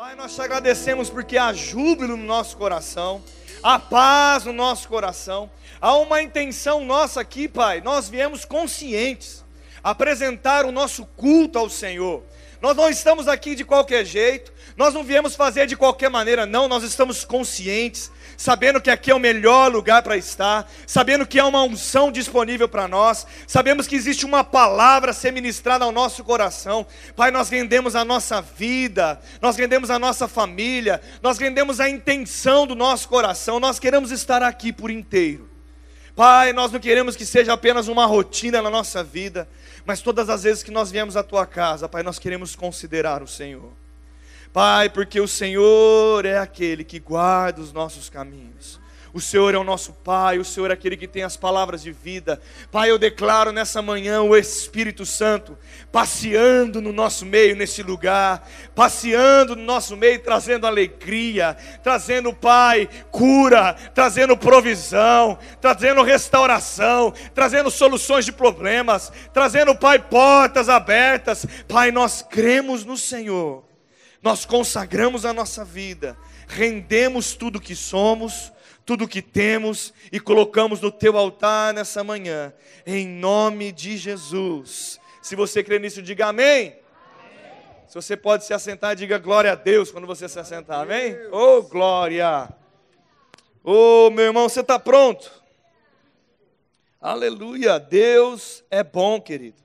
Pai, nós te agradecemos porque há júbilo no nosso coração, há paz no nosso coração, há uma intenção nossa aqui, Pai. Nós viemos conscientes apresentar o nosso culto ao Senhor. Nós não estamos aqui de qualquer jeito, nós não viemos fazer de qualquer maneira, não, nós estamos conscientes, sabendo que aqui é o melhor lugar para estar, sabendo que há uma unção disponível para nós, sabemos que existe uma palavra a ser ministrada ao nosso coração. Pai, nós rendemos a nossa vida, nós rendemos a nossa família, nós rendemos a intenção do nosso coração, nós queremos estar aqui por inteiro. Pai, nós não queremos que seja apenas uma rotina na nossa vida, mas todas as vezes que nós viemos à tua casa, Pai, nós queremos considerar o Senhor. Pai, porque o Senhor é aquele que guarda os nossos caminhos. O Senhor é o nosso Pai, o Senhor é aquele que tem as palavras de vida. Pai, eu declaro nessa manhã o Espírito Santo passeando no nosso meio, nesse lugar, passeando no nosso meio, trazendo alegria, trazendo, Pai, cura, trazendo provisão, trazendo restauração, trazendo soluções de problemas, trazendo, Pai, portas abertas. Pai, nós cremos no Senhor nós consagramos a nossa vida, rendemos tudo que somos, tudo que temos e colocamos no teu altar nessa manhã, em nome de Jesus. Se você crê nisso, diga amém. amém. Se você pode se assentar, diga glória a Deus quando você se assentar, amém? Oh, glória! Oh, meu irmão, você está pronto? Aleluia! Deus é bom, querido.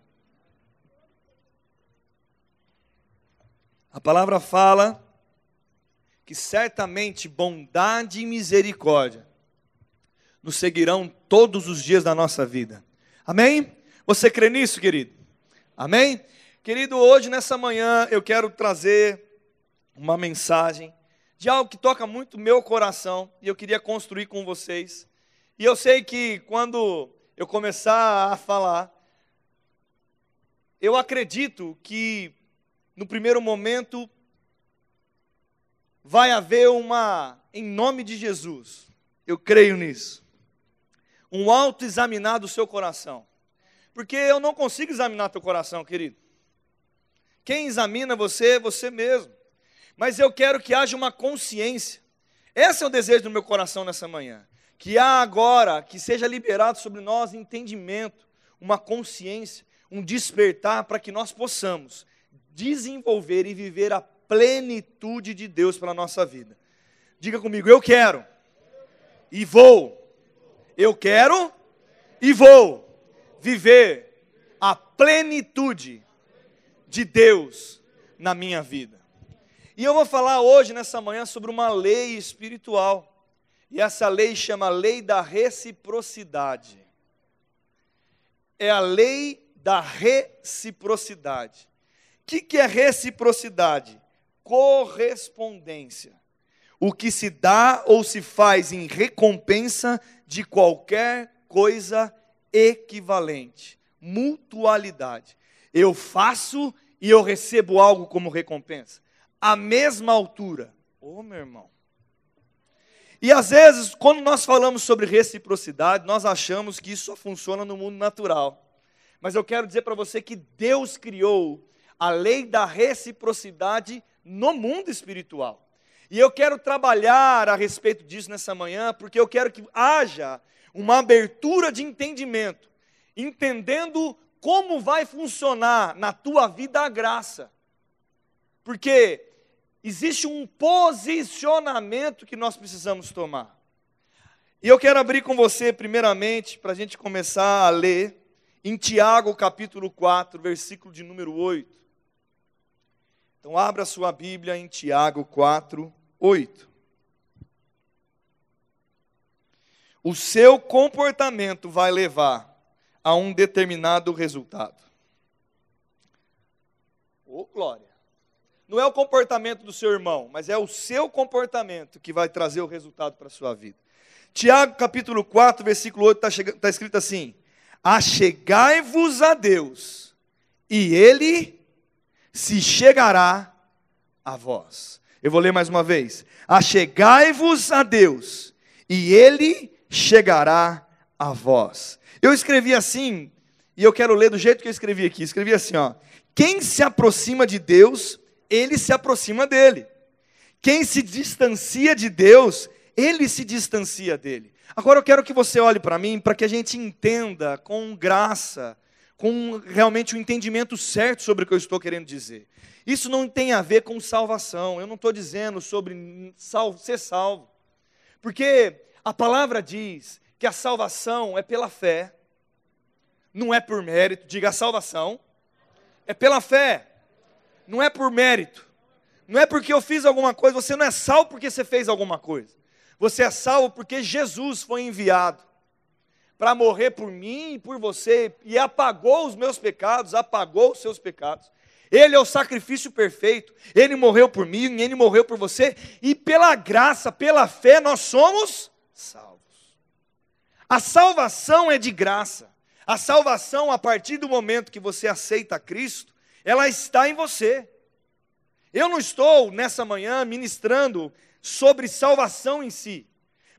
A palavra fala que certamente bondade e misericórdia nos seguirão todos os dias da nossa vida. Amém? Você crê nisso, querido? Amém? Querido, hoje nessa manhã eu quero trazer uma mensagem de algo que toca muito meu coração e eu queria construir com vocês. E eu sei que quando eu começar a falar, eu acredito que no primeiro momento, vai haver uma, em nome de Jesus, eu creio nisso, um autoexaminar do seu coração. Porque eu não consigo examinar teu coração, querido. Quem examina você é você mesmo. Mas eu quero que haja uma consciência. Esse é o desejo do meu coração nessa manhã. Que há agora, que seja liberado sobre nós entendimento, uma consciência, um despertar para que nós possamos desenvolver e viver a plenitude de Deus pela nossa vida. Diga comigo, eu quero e vou. Eu quero e vou viver a plenitude de Deus na minha vida. E eu vou falar hoje, nessa manhã, sobre uma lei espiritual. E essa lei chama lei da reciprocidade. É a lei da reciprocidade que, que é reciprocidade? Correspondência. O que se dá ou se faz em recompensa de qualquer coisa equivalente. Mutualidade. Eu faço e eu recebo algo como recompensa. A mesma altura. Ô oh, meu irmão. E às vezes, quando nós falamos sobre reciprocidade, nós achamos que isso só funciona no mundo natural. Mas eu quero dizer para você que Deus criou a lei da reciprocidade no mundo espiritual. E eu quero trabalhar a respeito disso nessa manhã, porque eu quero que haja uma abertura de entendimento, entendendo como vai funcionar na tua vida a graça. Porque existe um posicionamento que nós precisamos tomar. E eu quero abrir com você, primeiramente, para a gente começar a ler, em Tiago capítulo 4, versículo de número 8. Então, abra sua Bíblia em Tiago 4, 8. O seu comportamento vai levar a um determinado resultado. Oh, glória! Não é o comportamento do seu irmão, mas é o seu comportamento que vai trazer o resultado para a sua vida. Tiago capítulo 4, versículo 8, está tá escrito assim: Achegai-vos a Deus, e Ele se chegará a vós. Eu vou ler mais uma vez. Achegai-vos a Deus, e Ele chegará a vós. Eu escrevi assim, e eu quero ler do jeito que eu escrevi aqui. Escrevi assim, ó. Quem se aproxima de Deus, ele se aproxima dele. Quem se distancia de Deus, ele se distancia dele. Agora eu quero que você olhe para mim, para que a gente entenda com graça, com realmente o um entendimento certo sobre o que eu estou querendo dizer. Isso não tem a ver com salvação. Eu não estou dizendo sobre sal, ser salvo. Porque a palavra diz que a salvação é pela fé, não é por mérito. Diga a salvação é pela fé, não é por mérito. Não é porque eu fiz alguma coisa, você não é salvo porque você fez alguma coisa. Você é salvo porque Jesus foi enviado para morrer por mim e por você e apagou os meus pecados, apagou os seus pecados. Ele é o sacrifício perfeito. Ele morreu por mim, ele morreu por você, e pela graça, pela fé, nós somos salvos. A salvação é de graça. A salvação, a partir do momento que você aceita Cristo, ela está em você. Eu não estou nessa manhã ministrando sobre salvação em si,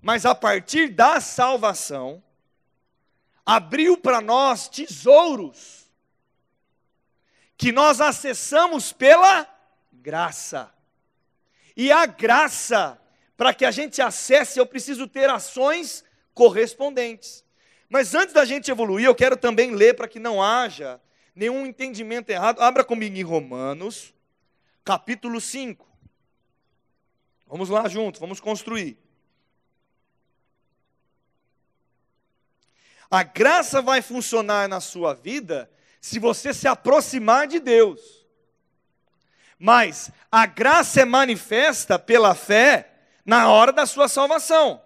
mas a partir da salvação, abriu para nós tesouros que nós acessamos pela graça. E a graça, para que a gente acesse, eu preciso ter ações correspondentes. Mas antes da gente evoluir, eu quero também ler para que não haja nenhum entendimento errado. Abra comigo em Romanos, capítulo 5. Vamos lá juntos, vamos construir. A graça vai funcionar na sua vida se você se aproximar de Deus. Mas a graça é manifesta pela fé na hora da sua salvação.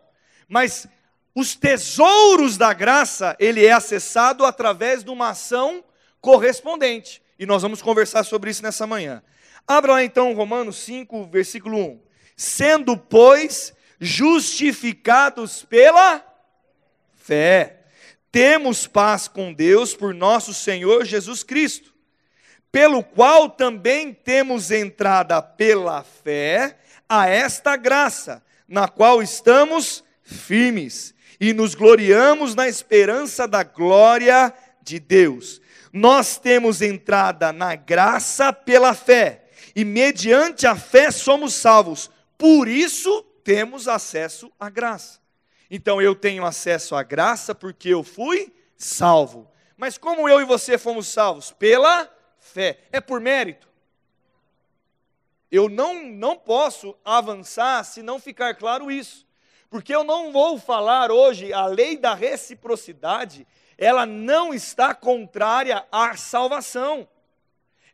Mas os tesouros da graça, ele é acessado através de uma ação correspondente. E nós vamos conversar sobre isso nessa manhã. Abra lá então Romanos 5, versículo 1. Sendo, pois, justificados pela fé temos paz com Deus por nosso Senhor Jesus Cristo, pelo qual também temos entrada pela fé a esta graça, na qual estamos firmes e nos gloriamos na esperança da glória de Deus. Nós temos entrada na graça pela fé, e mediante a fé somos salvos, por isso temos acesso à graça. Então eu tenho acesso à graça porque eu fui salvo. Mas como eu e você fomos salvos? Pela fé. É por mérito. Eu não, não posso avançar se não ficar claro isso. Porque eu não vou falar hoje a lei da reciprocidade, ela não está contrária à salvação.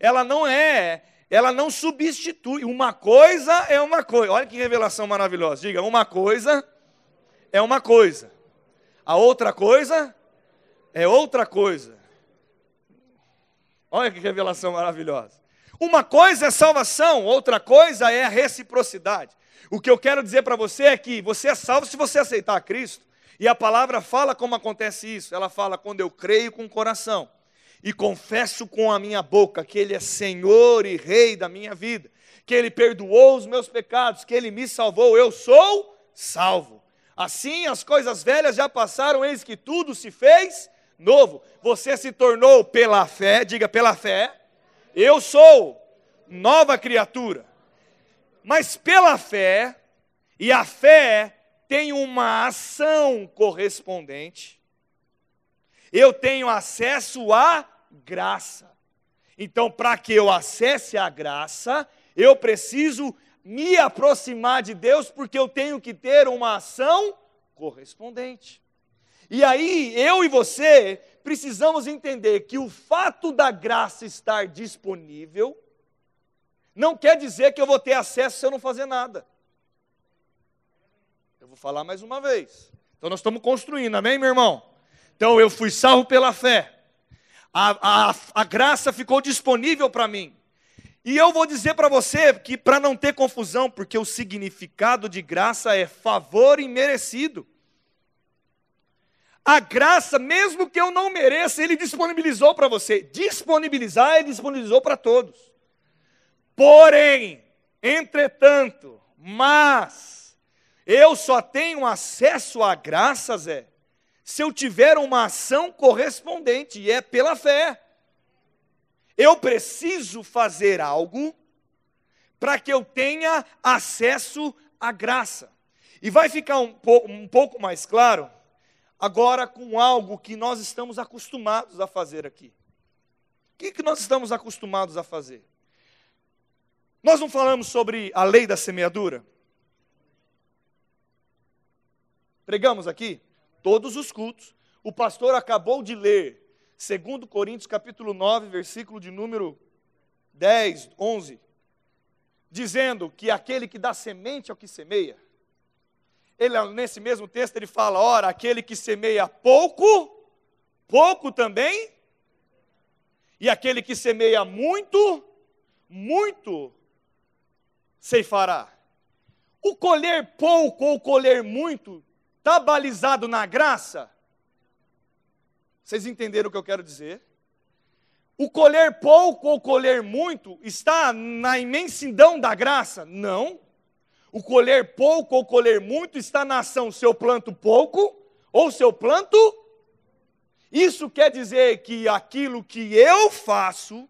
Ela não é, ela não substitui. Uma coisa é uma coisa. Olha que revelação maravilhosa. Diga, uma coisa é uma coisa, a outra coisa é outra coisa. Olha que revelação maravilhosa. Uma coisa é salvação, outra coisa é a reciprocidade. O que eu quero dizer para você é que você é salvo se você aceitar Cristo. E a palavra fala como acontece isso. Ela fala quando eu creio com o coração e confesso com a minha boca que Ele é Senhor e Rei da minha vida, que Ele perdoou os meus pecados, que Ele me salvou, eu sou salvo. Assim as coisas velhas já passaram, eis que tudo se fez novo. Você se tornou pela fé, diga pela fé, eu sou nova criatura. Mas pela fé, e a fé tem uma ação correspondente, eu tenho acesso à graça. Então, para que eu acesse a graça, eu preciso me aproximar de Deus porque eu tenho que ter uma ação correspondente. E aí, eu e você precisamos entender que o fato da graça estar disponível não quer dizer que eu vou ter acesso se eu não fazer nada. Eu vou falar mais uma vez. Então, nós estamos construindo, amém, meu irmão? Então, eu fui salvo pela fé. A, a, a graça ficou disponível para mim. E eu vou dizer para você que, para não ter confusão, porque o significado de graça é favor imerecido. A graça, mesmo que eu não mereça, Ele disponibilizou para você. Disponibilizar, Ele disponibilizou para todos. Porém, entretanto, mas, eu só tenho acesso à graça, Zé, se eu tiver uma ação correspondente, e é pela fé. Eu preciso fazer algo para que eu tenha acesso à graça. E vai ficar um, po um pouco mais claro agora com algo que nós estamos acostumados a fazer aqui. O que, que nós estamos acostumados a fazer? Nós não falamos sobre a lei da semeadura? Pregamos aqui? Todos os cultos. O pastor acabou de ler 2 Coríntios capítulo 9, versículo de número 10, 11, dizendo que aquele que dá semente é o que semeia. Ele, nesse mesmo texto, ele fala: ora, aquele que semeia pouco, pouco também, e aquele que semeia muito, muito ceifará. O colher pouco ou colher muito está balizado na graça? Vocês entenderam o que eu quero dizer? O colher pouco ou colher muito está na imensidão da graça? Não. O colher pouco ou colher muito está na ação, se eu planto pouco ou se eu planto. Isso quer dizer que aquilo que eu faço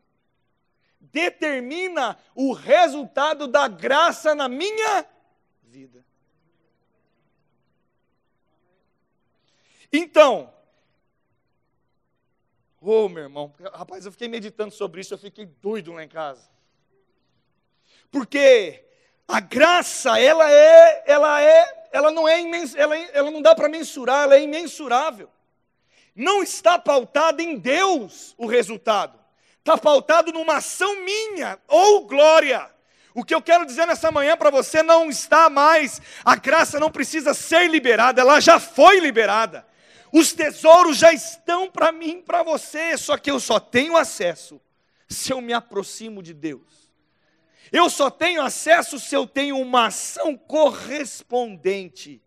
determina o resultado da graça na minha vida. Então, oh, meu irmão, rapaz, eu fiquei meditando sobre isso, eu fiquei doido lá em casa. Porque a graça, ela é, ela é, ela não é imens, ela, ela não dá para mensurar, ela é imensurável. Não está pautada em Deus o resultado. Está pautado numa ação minha, ou glória. O que eu quero dizer nessa manhã para você não está mais, a graça não precisa ser liberada, ela já foi liberada. Os tesouros já estão para mim, para você, só que eu só tenho acesso se eu me aproximo de Deus. Eu só tenho acesso se eu tenho uma ação correspondente.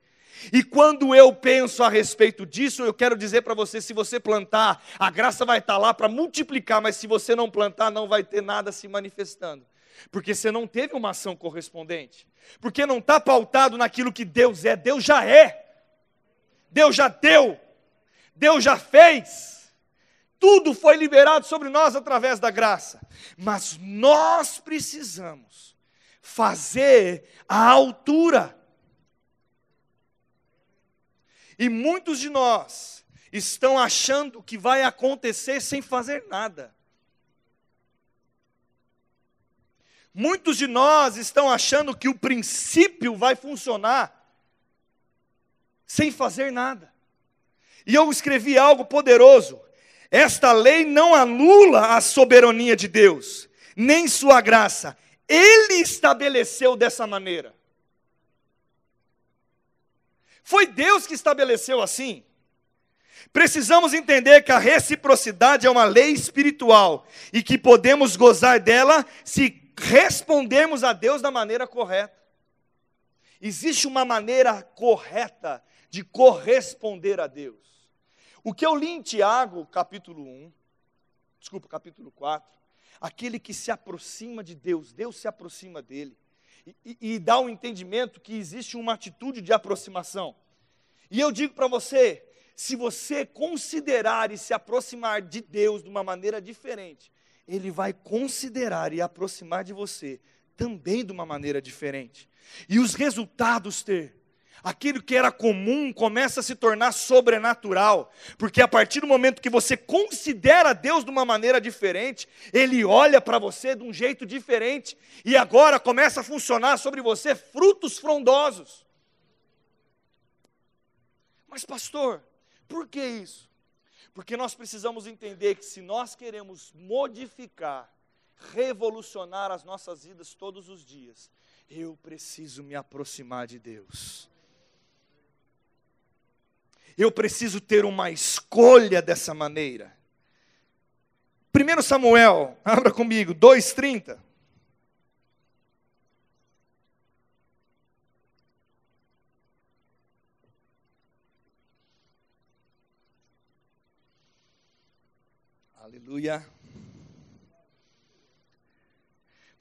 E quando eu penso a respeito disso, eu quero dizer para você: se você plantar, a graça vai estar lá para multiplicar, mas se você não plantar, não vai ter nada se manifestando. Porque você não teve uma ação correspondente. Porque não está pautado naquilo que Deus é, Deus já é. Deus já deu. Deus já fez. Tudo foi liberado sobre nós através da graça. Mas nós precisamos fazer a altura. E muitos de nós estão achando que vai acontecer sem fazer nada. Muitos de nós estão achando que o princípio vai funcionar sem fazer nada. E eu escrevi algo poderoso. Esta lei não anula a soberania de Deus, nem sua graça. Ele estabeleceu dessa maneira. Foi Deus que estabeleceu assim. Precisamos entender que a reciprocidade é uma lei espiritual e que podemos gozar dela se respondermos a Deus da maneira correta. Existe uma maneira correta de corresponder a Deus. O que eu li em Tiago, capítulo 1, desculpa, capítulo 4, aquele que se aproxima de Deus, Deus se aproxima dele, e, e, dá um entendimento que existe uma atitude de aproximação. E eu digo para você, se você considerar e se aproximar de Deus de uma maneira diferente, Ele vai considerar e aproximar de você também de uma maneira diferente. E os resultados ter aquilo que era comum começa a se tornar sobrenatural, porque a partir do momento que você considera Deus de uma maneira diferente, Ele olha para você de um jeito diferente, e agora começa a funcionar sobre você frutos frondosos. Mas, pastor, por que isso? Porque nós precisamos entender que se nós queremos modificar, revolucionar as nossas vidas todos os dias, eu preciso me aproximar de Deus eu preciso ter uma escolha dessa maneira. 1 Samuel, abra comigo, 2,30. Aleluia.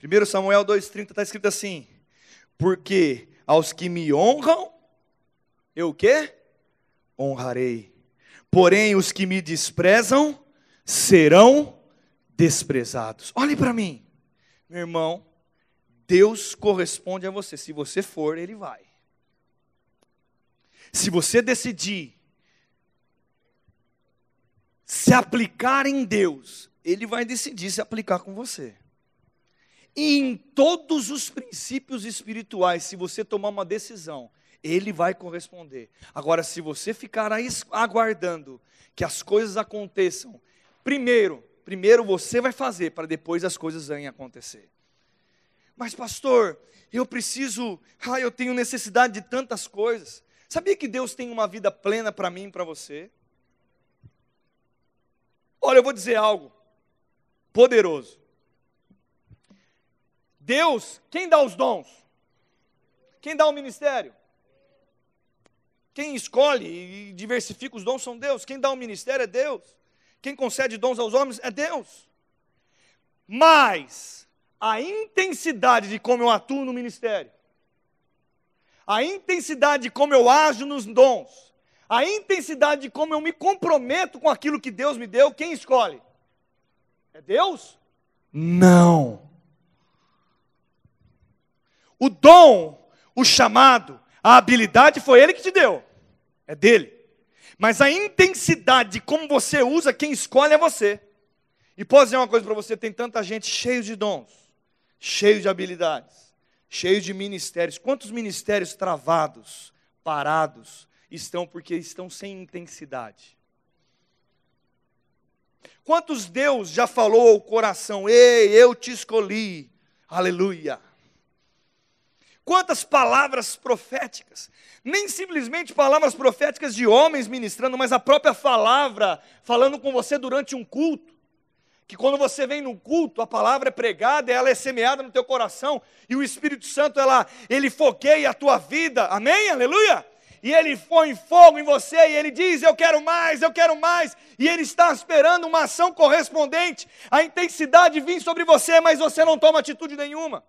1 Samuel 2,30 está escrito assim: Porque aos que me honram, eu o quê? Honrarei. Porém, os que me desprezam serão desprezados. Olhe para mim, meu irmão. Deus corresponde a você. Se você for, Ele vai. Se você decidir se aplicar em Deus, Ele vai decidir se aplicar com você. E em todos os princípios espirituais, se você tomar uma decisão, Ele vai corresponder. Agora, se você ficar aguardando que as coisas aconteçam, primeiro, primeiro você vai fazer para depois as coisas venham acontecer. Mas pastor, eu preciso, ah, eu tenho necessidade de tantas coisas. Sabia que Deus tem uma vida plena para mim e para você? Olha, eu vou dizer algo poderoso. Deus, quem dá os dons? Quem dá o ministério? Quem escolhe e diversifica os dons são Deus. Quem dá o ministério é Deus. Quem concede dons aos homens é Deus. Mas a intensidade de como eu atuo no ministério, a intensidade de como eu ajo nos dons, a intensidade de como eu me comprometo com aquilo que Deus me deu, quem escolhe? É Deus? Não. O dom, o chamado, a habilidade foi Ele que te deu, é dele. Mas a intensidade de como você usa, quem escolhe é você. E posso dizer uma coisa para você: tem tanta gente cheia de dons, cheio de habilidades, cheio de ministérios. Quantos ministérios travados, parados, estão porque estão sem intensidade? Quantos Deus já falou ao coração, ei, eu te escolhi, aleluia. Quantas palavras proféticas, nem simplesmente palavras proféticas de homens ministrando, mas a própria palavra falando com você durante um culto que quando você vem no culto, a palavra é pregada, ela é semeada no teu coração, e o Espírito Santo, ela, ele foqueia a tua vida, amém? Aleluia! E ele põe fogo em você, e ele diz: Eu quero mais, eu quero mais, e ele está esperando uma ação correspondente, a intensidade vir sobre você, mas você não toma atitude nenhuma.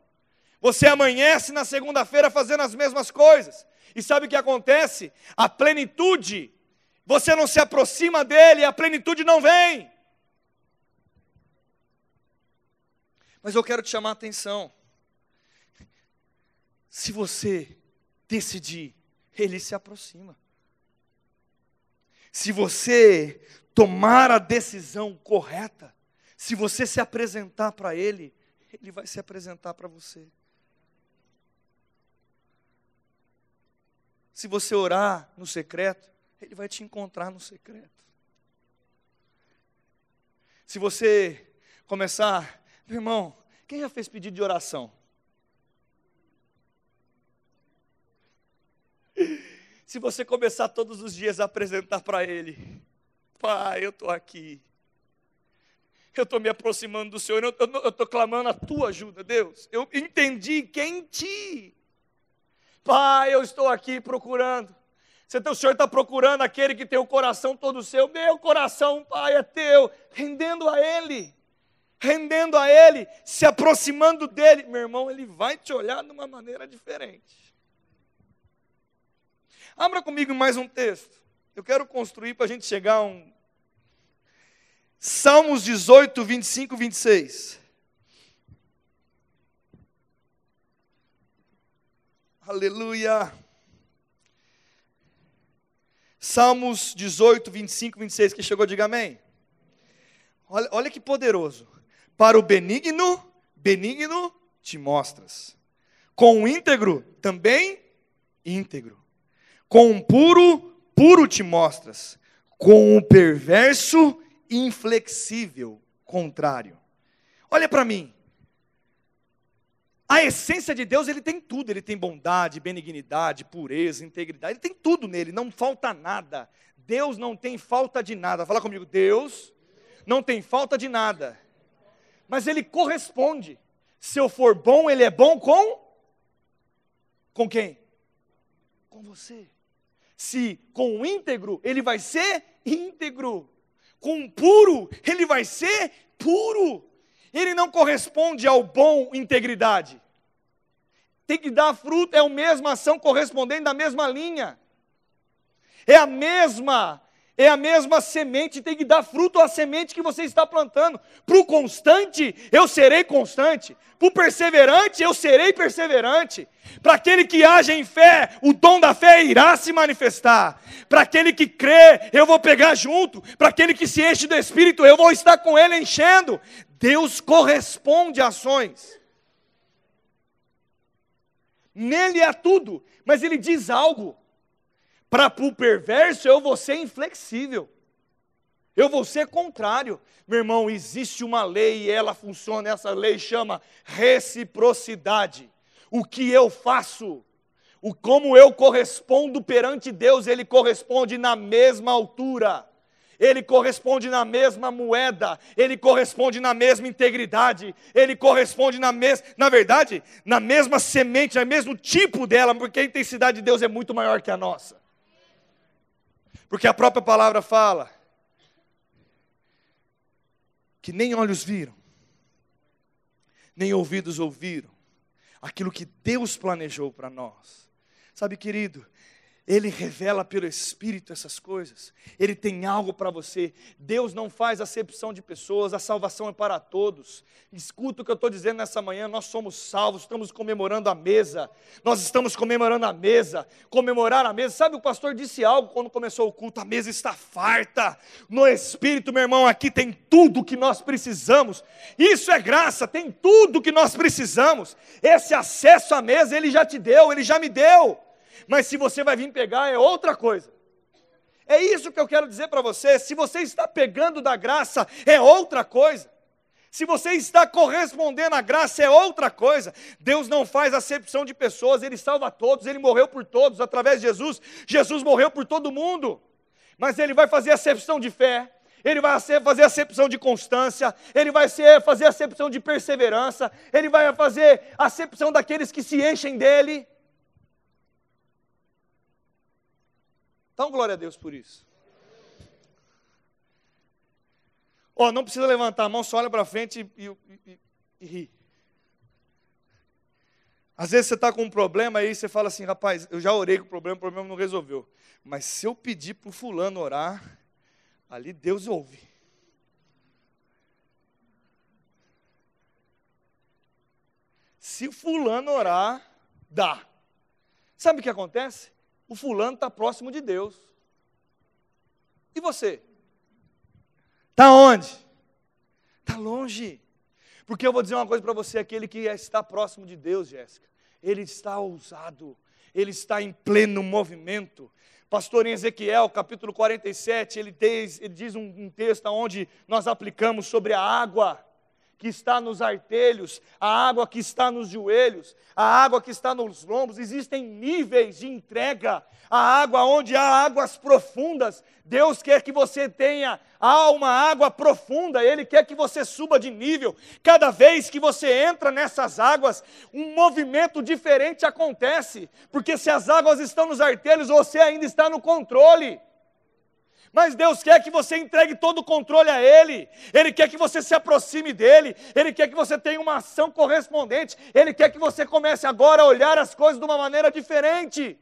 Você amanhece na segunda-feira fazendo as mesmas coisas, e sabe o que acontece? A plenitude, você não se aproxima dele, a plenitude não vem. Mas eu quero te chamar a atenção. Se você decidir, ele se aproxima. Se você tomar a decisão correta, se você se apresentar para ele, ele vai se apresentar para você. Se você orar no secreto, ele vai te encontrar no secreto. Se você começar meu irmão, quem já fez pedido de oração? Se você começar todos os dias a apresentar para Ele, Pai, eu estou aqui, eu estou me aproximando do Senhor, eu estou clamando a tua ajuda, Deus. Eu entendi que é em ti. Pai, eu estou aqui procurando. O Senhor está procurando aquele que tem o coração todo seu. Meu coração, Pai, é teu, rendendo a Ele rendendo a Ele, se aproximando dEle, meu irmão, Ele vai te olhar de uma maneira diferente. Abra comigo mais um texto. Eu quero construir para a gente chegar a um. Salmos 18, 25, 26. Aleluia. Salmos 18, 25, 26. Quem chegou, diga amém. Olha, olha que poderoso. Para o benigno, benigno te mostras. Com o íntegro, também íntegro. Com o puro, puro te mostras. Com o perverso, inflexível, contrário. Olha para mim. A essência de Deus, ele tem tudo, ele tem bondade, benignidade, pureza, integridade, ele tem tudo nele, não falta nada. Deus não tem falta de nada. Fala comigo, Deus não tem falta de nada mas ele corresponde. Se eu for bom, ele é bom com com quem? Com você. Se com o íntegro, ele vai ser íntegro. Com o puro, ele vai ser puro. Ele não corresponde ao bom integridade. Tem que dar fruto, é a mesma ação correspondente da mesma linha. É a mesma É a mesma semente, tem que dar fruto à semente que você está plantando. Para o constante, eu serei constante. Para o perseverante, eu serei perseverante. Para aquele que age em fé, o dom da fé irá se manifestar. Para aquele que crê, eu vou pegar junto. Para aquele que se enche do Espírito, eu vou estar com ele enchendo. Deus corresponde ações. Nele é tudo, mas ele diz algo. Para o perverso, eu vou ser inflexível. Eu vou ser contrário. Meu irmão, existe uma lei e ela funciona. Essa lei chama reciprocidade. O que eu faço, o como eu correspondo perante Deus, ele corresponde na mesma altura. Ele corresponde na mesma moeda, ele corresponde na mesma integridade, ele corresponde na mesma, na verdade, na mesma semente, no mesmo tipo dela, porque a intensidade de Deus é muito maior que a nossa. Porque a própria palavra fala que nem olhos viram, nem ouvidos ouviram aquilo que Deus planejou para nós. Sabe, querido, ele revela pelo Espírito essas coisas. Ele tem algo para você. Deus não faz acepção de pessoas, a salvação é para todos. Escuta o que eu estou dizendo nessa manhã: nós somos salvos, estamos comemorando a mesa. Nós estamos comemorando a mesa. Comemorar a mesa. Sabe, o pastor disse algo quando começou o culto: a mesa está farta. No Espírito, meu irmão, aqui tem tudo que nós precisamos. Isso é graça, tem tudo que nós precisamos. Esse acesso à mesa, ele já te deu, ele já me deu mas se você vai vir pegar é outra coisa. É isso que eu quero dizer para você. Se você está pegando da graça, é outra coisa. Se você está correspondendo à graça, é outra coisa. Deus não faz acepção de pessoas, Ele salva todos, Ele morreu por todos através de Jesus. Jesus morreu por todo mundo. Mas Ele vai fazer acepção de fé, Ele vai fazer acepção de constância, Ele vai fazer acepção de perseverança, Ele vai fazer acepção daqueles que se enchem dEle. Então, glória a Deus por isso. Ó, oh, não precisa levantar a mão, só olha para frente e, e, e, e ri. Às vezes você está com um problema aí, você fala assim, rapaz, eu já orei com o problema, o problema não resolveu. Mas se eu pedir para o fulano orar, ali Deus ouve. Se fulano orar, dá. Sabe o que acontece? O fulano está próximo de Deus. E você? Está onde? Está longe. Porque eu vou dizer uma coisa para você: aquele que está próximo de Deus, Jéssica, ele está ousado, ele está em pleno movimento. Pastor em Ezequiel, capítulo 47, ele diz, ele diz um, um texto onde nós aplicamos sobre a água que está nos artelhos, a água que está nos joelhos, a água que está nos lombos, existem níveis de entrega. A água onde há águas profundas, Deus quer que você tenha uma água profunda, Ele quer que você suba de nível. Cada vez que você entra nessas águas, um movimento diferente acontece, porque se as águas estão nos artelhos, você ainda está no controle. Mas Deus quer que você entregue todo o controle a Ele, Ele quer que você se aproxime dEle, Ele quer que você tenha uma ação correspondente, Ele quer que você comece agora a olhar as coisas de uma maneira diferente.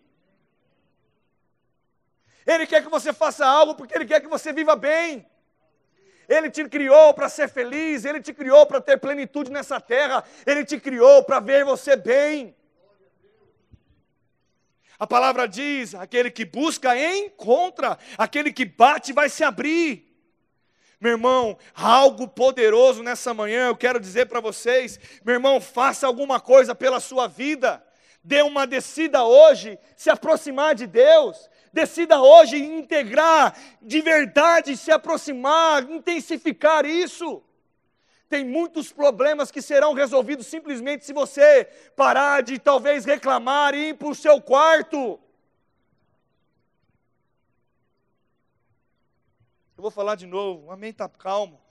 Ele quer que você faça algo porque Ele quer que você viva bem. Ele te criou para ser feliz, Ele te criou para ter plenitude nessa terra, Ele te criou para ver você bem. A palavra diz: aquele que busca, encontra, aquele que bate, vai se abrir. Meu irmão, algo poderoso nessa manhã, eu quero dizer para vocês, meu irmão, faça alguma coisa pela sua vida, dê uma descida hoje, se aproximar de Deus, decida hoje integrar de verdade, se aproximar, intensificar isso. Tem muitos problemas que serão resolvidos simplesmente se você parar de talvez reclamar e ir para o seu quarto. Eu vou falar de novo, amém, está calmo.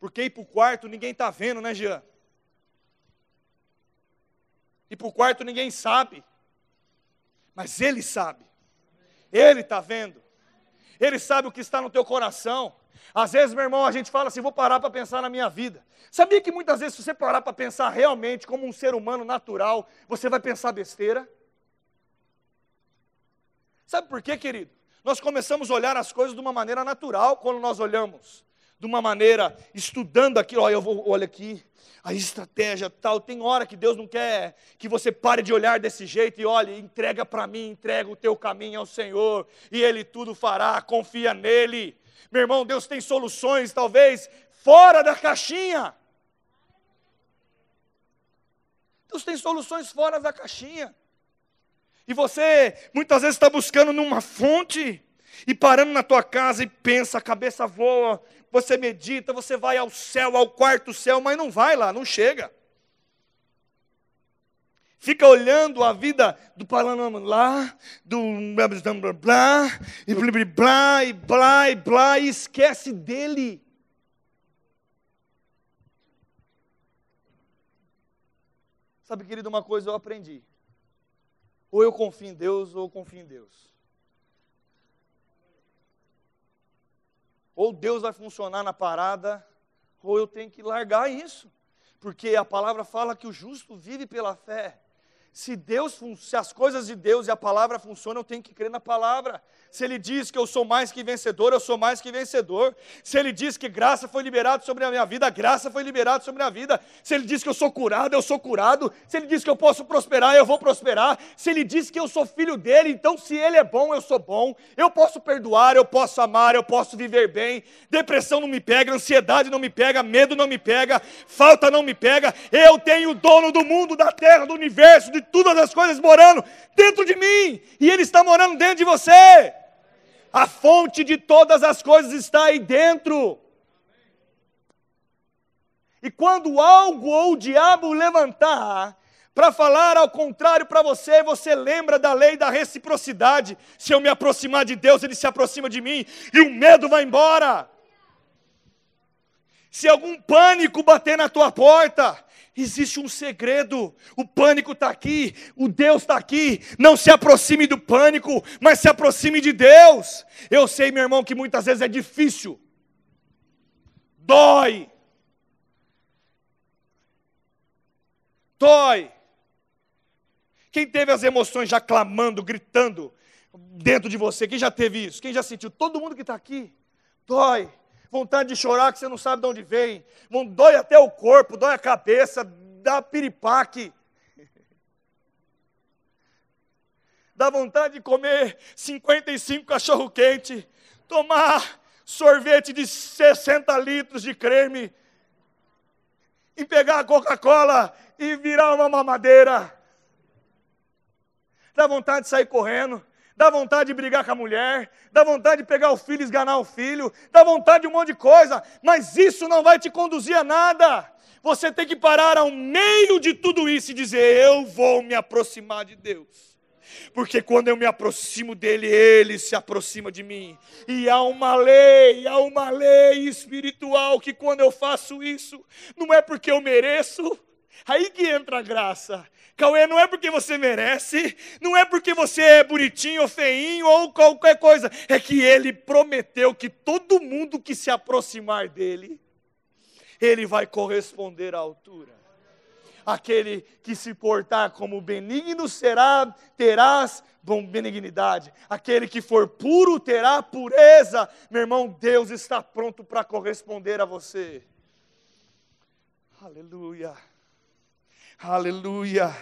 Porque ir para o quarto ninguém está vendo, né, Jean? Ir para o quarto ninguém sabe. Mas ele sabe. Ele está vendo. Ele sabe o que está no teu coração. Às vezes, meu irmão, a gente fala assim: vou parar para pensar na minha vida. Sabia que muitas vezes, se você parar para pensar realmente como um ser humano natural, você vai pensar besteira? Sabe por quê, querido? Nós começamos a olhar as coisas de uma maneira natural quando nós olhamos de uma maneira estudando aquilo, olha, eu vou, olha aqui, a estratégia tal. Tem hora que Deus não quer que você pare de olhar desse jeito e olhe, entrega para mim, entrega o teu caminho ao Senhor, e Ele tudo fará, confia nele. Meu irmão, Deus tem soluções, talvez, fora da caixinha. Deus tem soluções fora da caixinha. E você muitas vezes está buscando numa fonte e parando na tua casa e pensa, a cabeça voa, você medita, você vai ao céu, ao quarto céu, mas não vai lá, não chega. Fica olhando a vida do Palanama lá, do blá blá blá, e blá blá e blá e blá, e esquece dele. Sabe, querido, uma coisa eu aprendi. Ou eu confio em Deus, ou eu confio em Deus. Ou Deus vai funcionar na parada, ou eu tenho que largar isso. Porque a palavra fala que o justo vive pela fé. Se Deus, se as coisas de Deus e a palavra funcionam, eu tenho que crer na palavra. Se ele diz que eu sou mais que vencedor, eu sou mais que vencedor. Se ele diz que graça foi liberada sobre a minha vida, graça foi liberada sobre a minha vida. Se ele diz que eu sou curado, eu sou curado. Se ele diz que eu posso prosperar, eu vou prosperar. Se ele diz que eu sou filho dele, então se ele é bom, eu sou bom. Eu posso perdoar, eu posso amar, eu posso viver bem. Depressão não me pega, ansiedade não me pega, medo não me pega, falta não me pega. Eu tenho o dono do mundo, da terra, do universo, de todas as coisas morando dentro de mim. E ele está morando dentro de você. A fonte de todas as coisas está aí dentro. E quando algo ou o diabo levantar para falar ao contrário para você, você lembra da lei da reciprocidade. Se eu me aproximar de Deus, ele se aproxima de mim e o medo vai embora. Se algum pânico bater na tua porta, Existe um segredo, o pânico está aqui, o Deus está aqui. Não se aproxime do pânico, mas se aproxime de Deus. Eu sei, meu irmão, que muitas vezes é difícil, dói, dói. Quem teve as emoções já clamando, gritando dentro de você? Quem já teve isso? Quem já sentiu? Todo mundo que está aqui, dói vontade de chorar que você não sabe de onde vem, dói até o corpo, dói a cabeça, dá piripaque. Dá vontade de comer 55 cachorro-quente, tomar sorvete de 60 litros de creme, e pegar a Coca-Cola e virar uma mamadeira. Dá vontade de sair correndo dá vontade de brigar com a mulher, dá vontade de pegar o filho e esganar o filho, dá vontade de um monte de coisa, mas isso não vai te conduzir a nada. Você tem que parar ao meio de tudo isso e dizer: Eu vou me aproximar de Deus. Porque quando eu me aproximo dele, ele se aproxima de mim. E há uma lei, há uma lei espiritual que quando eu faço isso, não é porque eu mereço, aí que entra a graça, Cauê, não é porque você merece, não é porque você é bonitinho ou feinho ou qualquer coisa, é que ele prometeu que todo mundo que se aproximar dele, ele vai corresponder à altura. Aquele que se portar como benigno será, terás bom benignidade. Aquele que for puro terá pureza. Meu irmão, Deus está pronto para corresponder a você. Aleluia. Aleluia.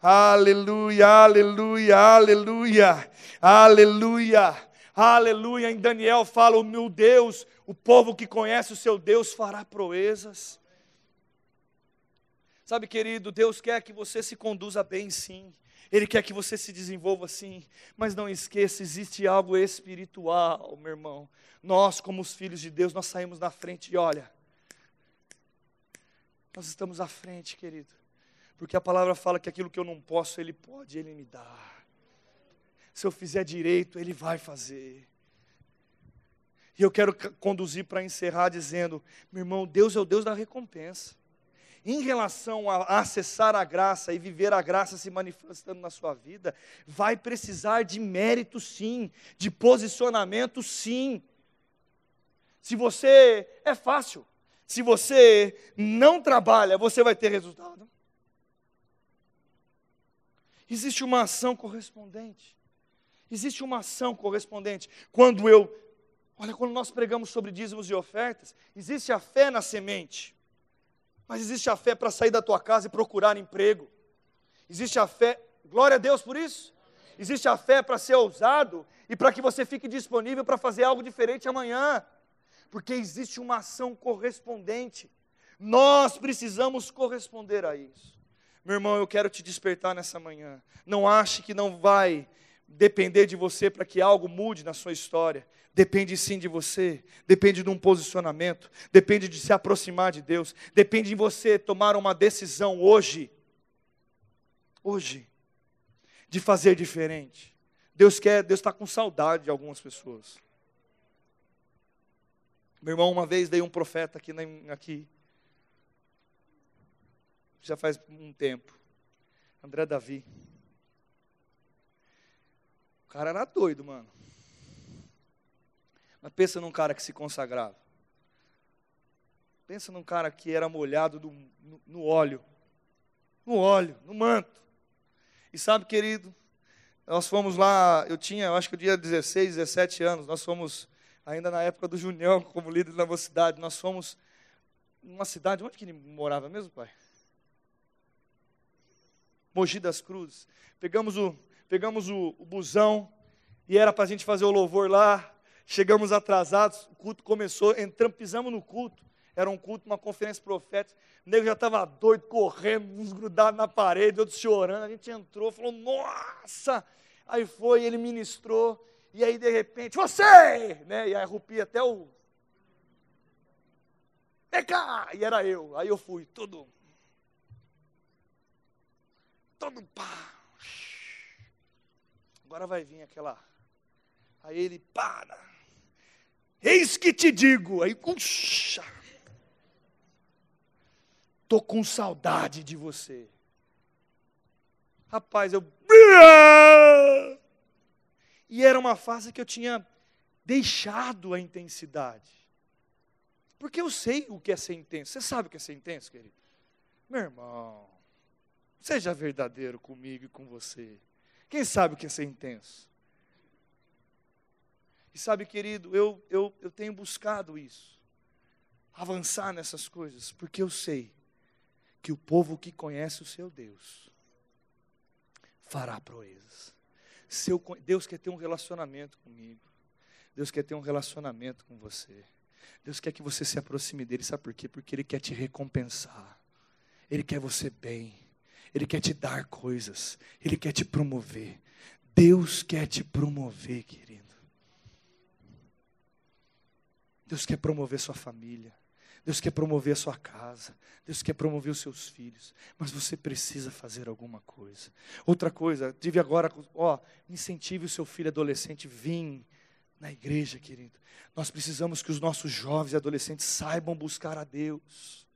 Aleluia, aleluia, aleluia, aleluia, aleluia. Em Daniel fala: o meu Deus, o povo que conhece o seu Deus fará proezas. Sabe, querido, Deus quer que você se conduza bem, sim. Ele quer que você se desenvolva assim, mas não esqueça, existe algo espiritual, meu irmão. Nós, como os filhos de Deus, nós saímos na frente e olha, nós estamos à frente, querido. Porque a palavra fala que aquilo que eu não posso, Ele pode, Ele me dá. Se eu fizer direito, Ele vai fazer. E eu quero conduzir para encerrar dizendo: meu irmão, Deus é o Deus da recompensa. Em relação a acessar a graça e viver a graça se manifestando na sua vida, vai precisar de mérito, sim, de posicionamento, sim. Se você. É fácil. Se você não trabalha, você vai ter resultado existe uma ação correspondente. Existe uma ação correspondente. Quando eu, olha, quando nós pregamos sobre dízimos e ofertas, existe a fé na semente, mas existe a fé para sair da tua casa e procurar emprego. Existe a fé, glória a Deus por isso. Existe a fé para ser ousado e para que você fique disponível para fazer algo diferente amanhã, porque existe uma ação correspondente. Nós precisamos corresponder a isso. Meu irmão, eu quero te despertar nessa manhã. Não ache que não vai depender de você para que algo mude na sua história. Depende sim de você, depende de um posicionamento, depende de se aproximar de Deus, depende de você tomar uma decisão hoje. Hoje, de fazer diferente. Deus quer, Deus está com saudade de algumas pessoas. Meu irmão, uma vez dei um profeta aqui, aqui já faz um tempo. André Davi. O cara era doido, mano. Mas pensa num cara que se consagrava. Pensa num cara que era molhado do, no, no óleo. No óleo, no manto. E sabe, querido, nós fomos lá, eu tinha, eu acho que eu tinha 16, 17 anos, nós fomos, ainda na época do Junião, como líder da mocidade, nós fomos numa cidade, onde que ele morava mesmo, pai? Mogi das Cruzes. Pegamos o, pegamos o, o busão e era para a gente fazer o louvor lá. Chegamos atrasados, o culto começou, entramos, pisamos no culto. Era um culto, uma conferência profética. O nego já estava doido, correndo, uns grudados na parede, outros chorando. A gente entrou, falou, nossa! Aí foi, ele ministrou, e aí de repente, você! Né? E aí rupia até o. Vem cá! E era eu. Aí eu fui, tudo todo pá. Agora vai vir aquela. Aí ele para. Eis que te digo. Aí, puxa. Tô com saudade de você. Rapaz, eu. E era uma fase que eu tinha deixado a intensidade. Porque eu sei o que é ser intenso. Você sabe o que é ser intenso, querido? Meu irmão, Seja verdadeiro comigo e com você. Quem sabe o que é ser intenso? E sabe, querido, eu, eu, eu tenho buscado isso, avançar nessas coisas, porque eu sei que o povo que conhece o seu Deus fará proezas. Seu, Deus quer ter um relacionamento comigo. Deus quer ter um relacionamento com você. Deus quer que você se aproxime dele, sabe por quê? Porque ele quer te recompensar. Ele quer você bem. Ele quer te dar coisas, Ele quer te promover. Deus quer te promover, querido. Deus quer promover sua família. Deus quer promover a sua casa. Deus quer promover os seus filhos. Mas você precisa fazer alguma coisa. Outra coisa, tive agora, ó, incentive o seu filho adolescente, vim na igreja, querido. Nós precisamos que os nossos jovens e adolescentes saibam buscar a Deus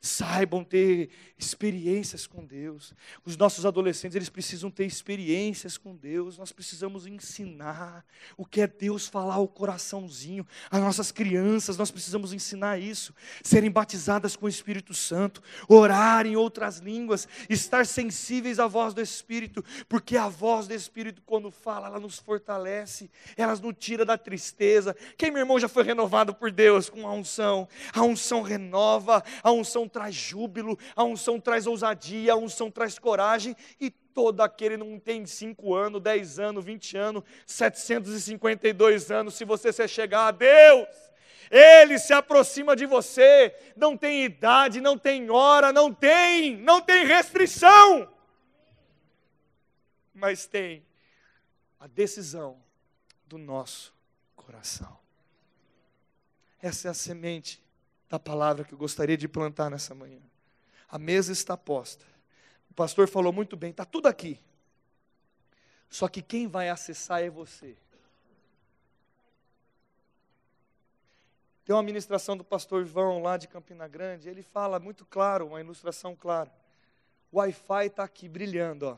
saibam ter experiências com Deus. Os nossos adolescentes, eles precisam ter experiências com Deus. Nós precisamos ensinar o que é Deus falar o coraçãozinho. As nossas crianças, nós precisamos ensinar isso. Serem batizadas com o Espírito Santo, orar em outras línguas, estar sensíveis à voz do Espírito, porque a voz do Espírito quando fala, ela nos fortalece, ela nos tira da tristeza. Quem meu irmão já foi renovado por Deus com a unção? A unção renova, a unção traz júbilo, a unção traz ousadia, a unção traz coragem, e todo aquele não tem 5 anos, 10 anos, 20 anos, 752 anos, se você se chegar a Deus, Ele se aproxima de você, não tem idade, não tem hora, não tem, não tem restrição, mas tem a decisão do nosso coração. Essa é a semente da palavra que eu gostaria de plantar nessa manhã. A mesa está posta. O pastor falou muito bem, está tudo aqui. Só que quem vai acessar é você. Tem uma ministração do pastor João lá de Campina Grande, ele fala muito claro, uma ilustração clara. O Wi-Fi está aqui brilhando, ó.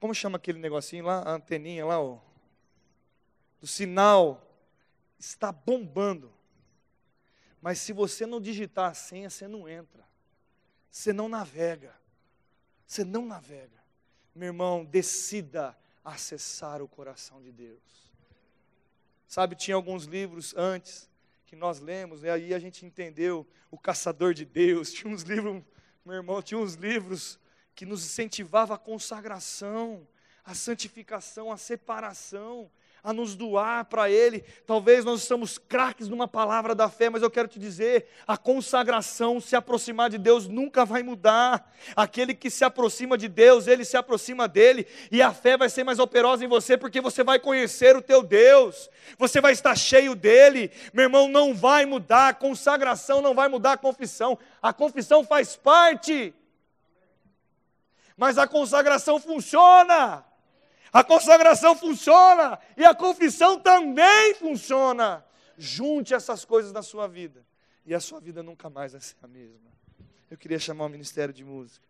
Como chama aquele negocinho lá, a anteninha lá, ó? Do sinal está bombando. Mas se você não digitar a senha, você não entra. Você não navega. Você não navega. meu irmão, decida acessar o coração de Deus. Sabe, tinha alguns livros antes que nós lemos, e aí a gente entendeu o caçador de Deus. Tinha uns livros, meu irmão, tinha uns livros que nos incentivava a consagração, a santificação, a separação a nos doar para Ele. Talvez nós estamos craques numa palavra da fé, mas eu quero te dizer: a consagração, se aproximar de Deus, nunca vai mudar. Aquele que se aproxima de Deus, ele se aproxima dele, e a fé vai ser mais operosa em você, porque você vai conhecer o teu Deus, você vai estar cheio dele. Meu irmão, não vai mudar, a consagração não vai mudar a confissão, a confissão faz parte. Mas a consagração funciona. A consagração funciona e a confissão também funciona. Junte essas coisas na sua vida e a sua vida nunca mais vai ser a mesma. Eu queria chamar o ministério de música.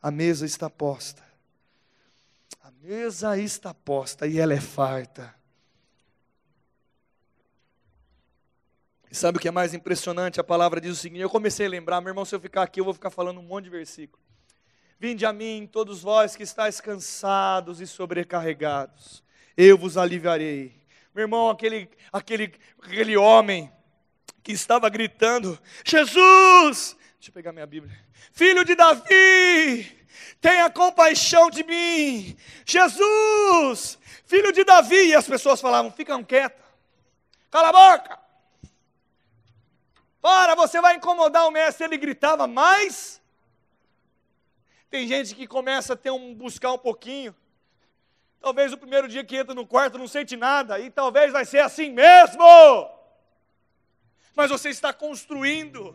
A mesa está posta. A mesa está posta e ela é farta. E sabe o que é mais impressionante? A palavra diz o seguinte: eu comecei a lembrar, meu irmão, se eu ficar aqui, eu vou ficar falando um monte de versículo. Vinde a mim, todos vós que estáis cansados e sobrecarregados, eu vos aliviarei. Meu irmão, aquele, aquele, aquele homem que estava gritando: Jesus, deixa eu pegar minha Bíblia, filho de Davi, tenha compaixão de mim. Jesus, filho de Davi. E as pessoas falavam: ficam quietas, cala a boca. Para, você vai incomodar o mestre. Ele gritava mais tem gente que começa a ter um buscar um pouquinho. Talvez o primeiro dia que entra no quarto não sente nada, e talvez vai ser assim mesmo. Mas você está construindo.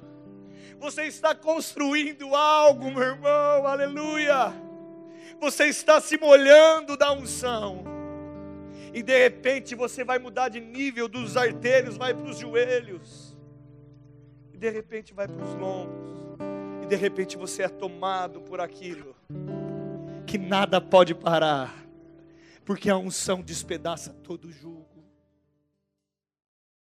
Você está construindo algo, meu irmão. Aleluia. Você está se molhando da unção. E de repente você vai mudar de nível dos artérios, vai para os joelhos. E de repente vai para os lombos de repente você é tomado por aquilo que nada pode parar, porque a unção despedaça todo jugo.